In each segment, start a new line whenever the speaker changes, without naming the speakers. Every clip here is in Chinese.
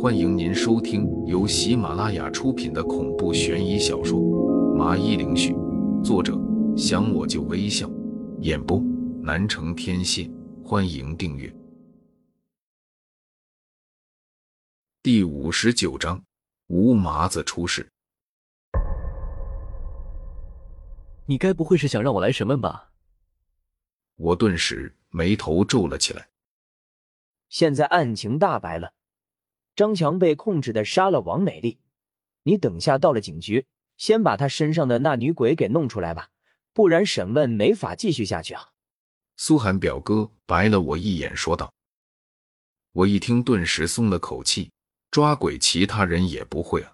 欢迎您收听由喜马拉雅出品的恐怖悬疑小说《麻衣灵絮》，作者想我就微笑，演播南城天蝎。欢迎订阅。第五十九章，吴麻子出事。
你该不会是想让我来审问吧？
我顿时眉头皱了起来。
现在案情大白了，张强被控制的杀了王美丽。你等下到了警局，先把他身上的那女鬼给弄出来吧，不然审问没法继续下去啊。
苏寒表哥白了我一眼，说道。我一听，顿时松了口气。抓鬼，其他人也不会啊。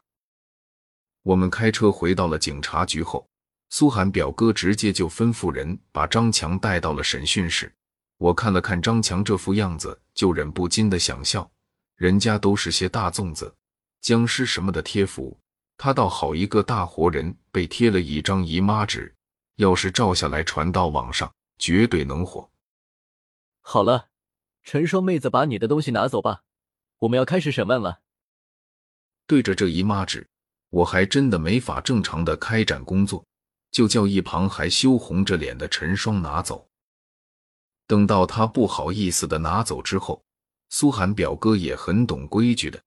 我们开车回到了警察局后，苏寒表哥直接就吩咐人把张强带到了审讯室。我看了看张强这副样子，就忍不禁的想笑。人家都是些大粽子、僵尸什么的贴符，他倒好一个大活人，被贴了一张姨妈纸。要是照下来传到网上，绝对能火。
好了，陈双妹子，把你的东西拿走吧，我们要开始审问了。
对着这姨妈纸，我还真的没法正常的开展工作，就叫一旁还羞红着脸的陈双拿走。等到他不好意思的拿走之后，苏寒表哥也很懂规矩的，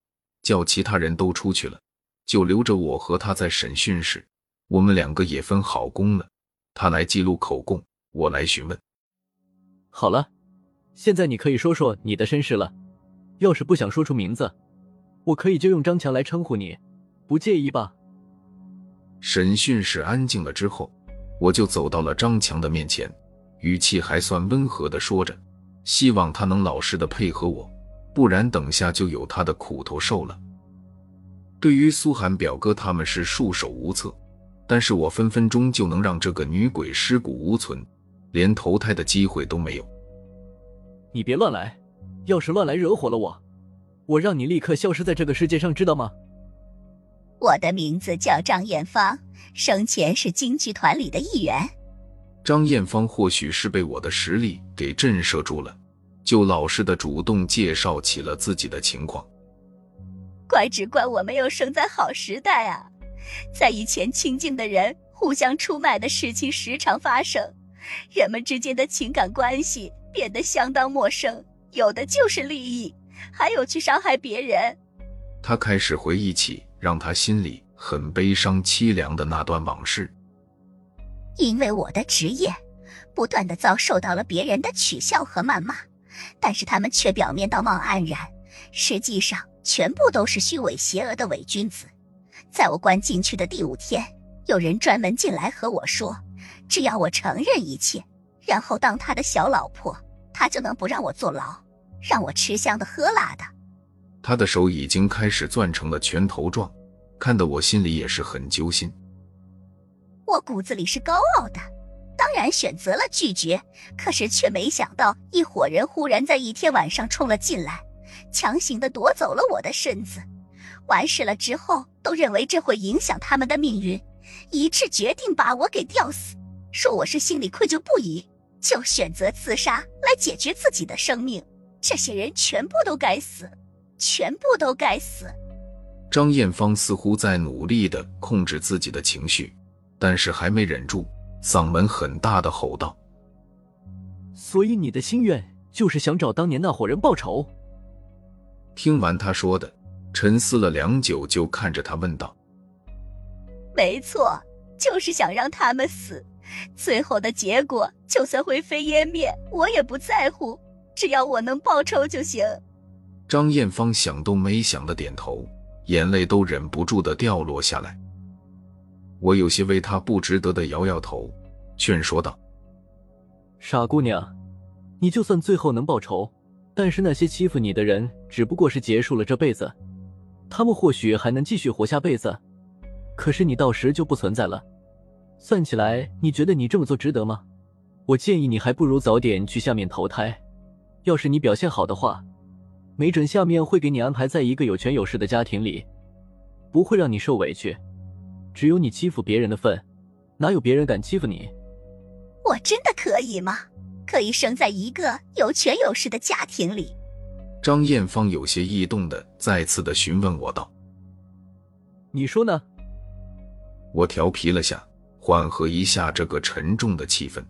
叫其他人都出去了，就留着我和他在审讯室。我们两个也分好工了，他来记录口供，我来询问。
好了，现在你可以说说你的身世了。要是不想说出名字。我可以就用张强来称呼你，不介意吧？
审讯室安静了之后，我就走到了张强的面前，语气还算温和的说着，希望他能老实的配合我，不然等下就有他的苦头受了。对于苏寒表哥他们是束手无策，但是我分分钟就能让这个女鬼尸骨无存，连投胎的机会都没有。
你别乱来，要是乱来惹火了我。我让你立刻消失在这个世界上，知道吗？
我的名字叫张艳芳，生前是京剧团里的一员。
张艳芳或许是被我的实力给震慑住了，就老实的主动介绍起了自己的情况。
怪只怪我没有生在好时代啊！在以前，亲近的人互相出卖的事情时常发生，人们之间的情感关系变得相当陌生，有的就是利益。还有去伤害别人，
他开始回忆起让他心里很悲伤凄凉的那段往事。
因为我的职业，不断的遭受到了别人的取笑和谩骂，但是他们却表面道貌岸然，实际上全部都是虚伪邪恶的伪君子。在我关进去的第五天，有人专门进来和我说，只要我承认一切，然后当他的小老婆，他就能不让我坐牢。让我吃香的喝辣的，
他的手已经开始攥成了拳头状，看得我心里也是很揪心。
我骨子里是高傲的，当然选择了拒绝，可是却没想到一伙人忽然在一天晚上冲了进来，强行的夺走了我的身子。完事了之后，都认为这会影响他们的命运，一致决定把我给吊死，说我是心里愧疚不已，就选择自杀来解决自己的生命。这些人全部都该死，全部都该死。
张艳芳似乎在努力的控制自己的情绪，但是还没忍住，嗓门很大的吼道：“
所以你的心愿就是想找当年那伙人报仇？”
听完他说的，沉思了良久，就看着他问道：“
没错，就是想让他们死，最后的结果就算灰飞烟灭，我也不在乎。”只要我能报仇就行。
张艳芳想都没想的点头，眼泪都忍不住的掉落下来。我有些为他不值得的摇摇头，劝说道：“
傻姑娘，你就算最后能报仇，但是那些欺负你的人只不过是结束了这辈子，他们或许还能继续活下辈子，可是你到时就不存在了。算起来，你觉得你这么做值得吗？我建议你还不如早点去下面投胎。”要是你表现好的话，没准下面会给你安排在一个有权有势的家庭里，不会让你受委屈。只有你欺负别人的份，哪有别人敢欺负你？
我真的可以吗？可以生在一个有权有势的家庭里？
张艳芳有些异动的再次的询问我道：“
你说呢？”
我调皮了下，缓和一下这个沉重的气氛。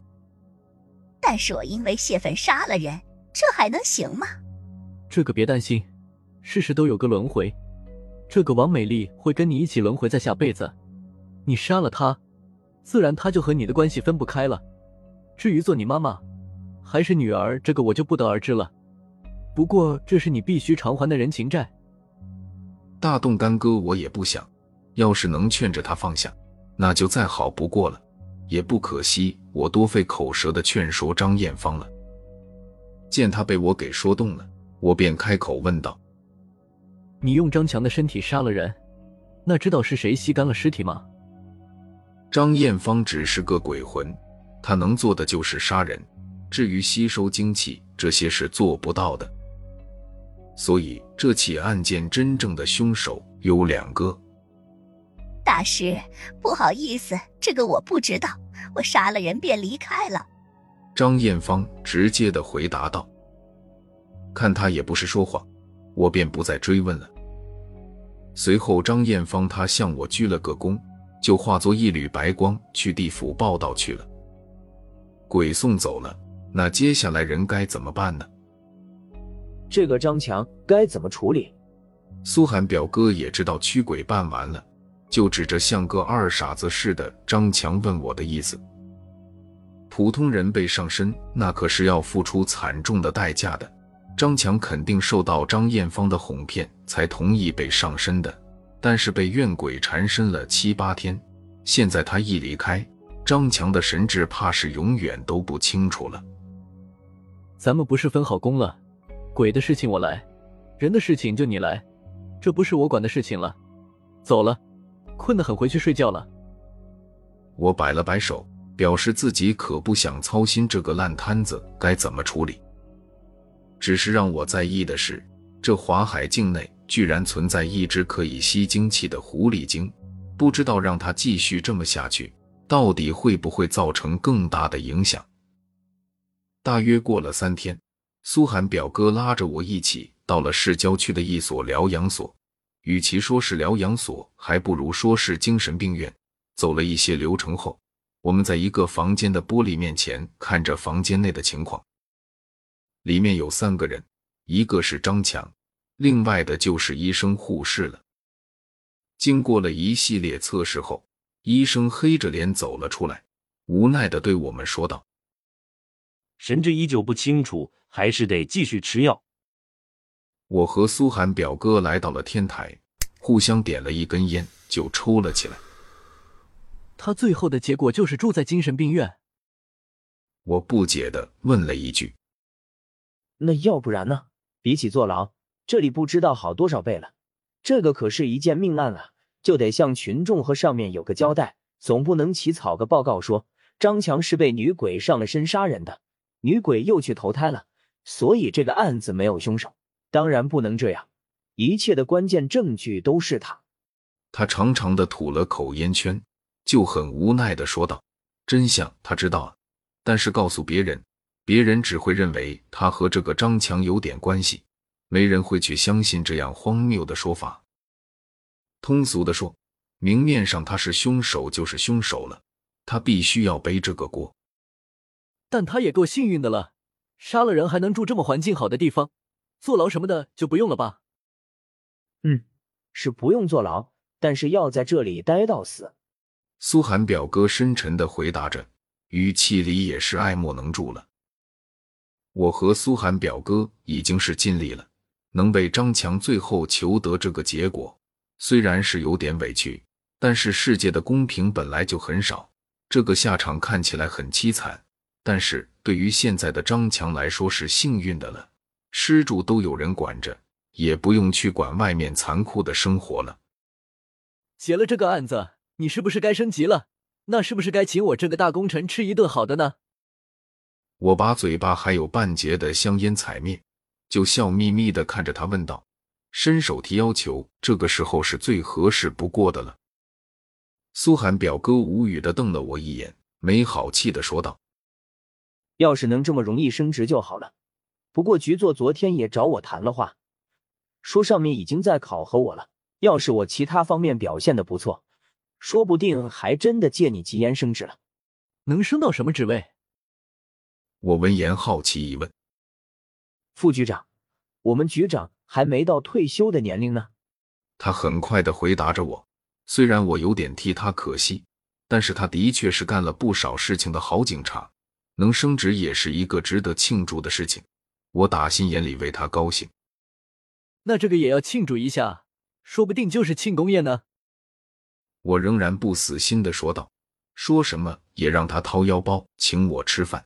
但是我因为泄愤杀了人，这还能行吗？
这个别担心，事事都有个轮回。这个王美丽会跟你一起轮回在下辈子。你杀了他，自然他就和你的关系分不开了。至于做你妈妈还是女儿，这个我就不得而知了。不过这是你必须偿还的人情债。
大动干戈我也不想，要是能劝着他放下，那就再好不过了。也不可惜我多费口舌的劝说张艳芳了。见他被我给说动了，我便开口问道。
你用张强的身体杀了人，那知道是谁吸干了尸体吗？
张艳芳只是个鬼魂，她能做的就是杀人，至于吸收精气这些是做不到的。所以这起案件真正的凶手有两个。
大师，不好意思，这个我不知道，我杀了人便离开了。
张艳芳直接的回答道。看他也不是说谎。我便不再追问了。随后，张艳芳她向我鞠了个躬，就化作一缕白光去地府报道去了。鬼送走了，那接下来人该怎么办呢？
这个张强该怎么处理？
苏寒表哥也知道驱鬼办完了，就指着像个二傻子似的张强问我的意思。普通人被上身，那可是要付出惨重的代价的。张强肯定受到张艳芳的哄骗，才同意被上身的。但是被怨鬼缠身了七八天，现在他一离开，张强的神智怕是永远都不清楚了。
咱们不是分好工了？鬼的事情我来，人的事情就你来，这不是我管的事情了。走了，困得很，回去睡觉了。
我摆了摆手，表示自己可不想操心这个烂摊子该怎么处理。只是让我在意的是，这华海境内居然存在一只可以吸精气的狐狸精，不知道让它继续这么下去，到底会不会造成更大的影响？大约过了三天，苏寒表哥拉着我一起到了市郊区的一所疗养所，与其说是疗养所，还不如说是精神病院。走了一些流程后，我们在一个房间的玻璃面前看着房间内的情况。里面有三个人，一个是张强，另外的就是医生护士了。经过了一系列测试后，医生黑着脸走了出来，无奈的对我们说道：“
神志依旧不清楚，还是得继续吃药。”
我和苏寒表哥来到了天台，互相点了一根烟，就抽了起来。
他最后的结果就是住在精神病院。
我不解的问了一句。
那要不然呢？比起坐牢，这里不知道好多少倍了。这个可是一件命案啊，就得向群众和上面有个交代，总不能起草个报告说张强是被女鬼上了身杀人的，女鬼又去投胎了，所以这个案子没有凶手。当然不能这样，一切的关键证据都是他。
他长长的吐了口烟圈，就很无奈的说道：“真相他知道啊，但是告诉别人。”别人只会认为他和这个张强有点关系，没人会去相信这样荒谬的说法。通俗的说，明面上他是凶手就是凶手了，他必须要背这个锅。
但他也够幸运的了，杀了人还能住这么环境好的地方，坐牢什么的就不用了吧？
嗯，是不用坐牢，但是要在这里待到死。
苏寒表哥深沉的回答着，语气里也是爱莫能助了。我和苏寒表哥已经是尽力了，能为张强最后求得这个结果，虽然是有点委屈，但是世界的公平本来就很少，这个下场看起来很凄惨，但是对于现在的张强来说是幸运的了，施主都有人管着，也不用去管外面残酷的生活了。
结了这个案子，你是不是该升级了？那是不是该请我这个大功臣吃一顿好的呢？
我把嘴巴还有半截的香烟踩灭，就笑眯眯的看着他问道：“伸手提要求，这个时候是最合适不过的了。”苏寒表哥无语的瞪了我一眼，没好气的说道：“
要是能这么容易升职就好了。不过局座昨天也找我谈了话，说上面已经在考核我了。要是我其他方面表现的不错，说不定还真的借你吉言升职了。
能升到什么职位？
我闻言好奇一问。
副局长，我们局长还没到退休的年龄呢。
他很快的回答着我。虽然我有点替他可惜，但是他的确是干了不少事情的好警察，能升职也是一个值得庆祝的事情。我打心眼里为他高兴。
那这个也要庆祝一下，说不定就是庆功宴呢。
我仍然不死心的说道，说什么也让他掏腰包请我吃饭。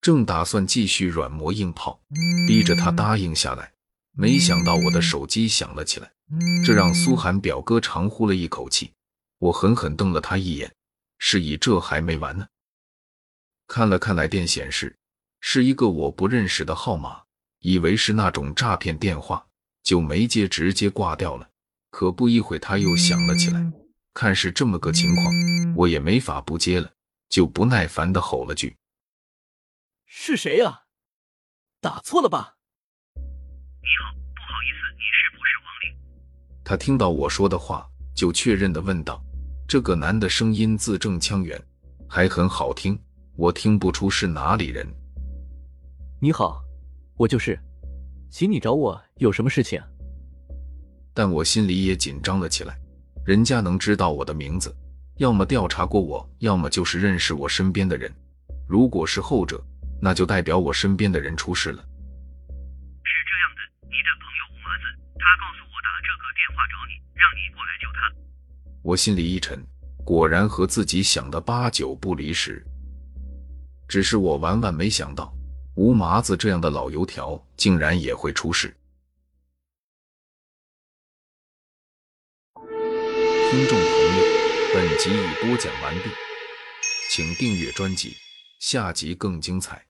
正打算继续软磨硬泡，逼着他答应下来，没想到我的手机响了起来。这让苏寒表哥长呼了一口气，我狠狠瞪了他一眼，示意这还没完呢。看了看来电显示，是一个我不认识的号码，以为是那种诈骗电话，就没接，直接挂掉了。可不一会他又响了起来，看是这么个情况，我也没法不接了，就不耐烦的吼了句：“
是谁呀？打错了吧？”
你好，不好意思，你是不是王林？
他听到我说的话，就确认的问道：“这个男的声音字正腔圆，还很好听，我听不出是哪里人。”
你好，我就是，请你找我有什么事情？
但我心里也紧张了起来，人家能知道我的名字，要么调查过我，要么就是认识我身边的人。如果是后者，那就代表我身边的人出事了。
是这样的，你的朋友吴麻子，他告诉我打这个电话找你，让你过来救他。
我心里一沉，果然和自己想的八九不离十。只是我万万没想到，吴麻子这样的老油条竟然也会出事。听众朋友，本集已播讲完毕，请订阅专辑，下集更精彩。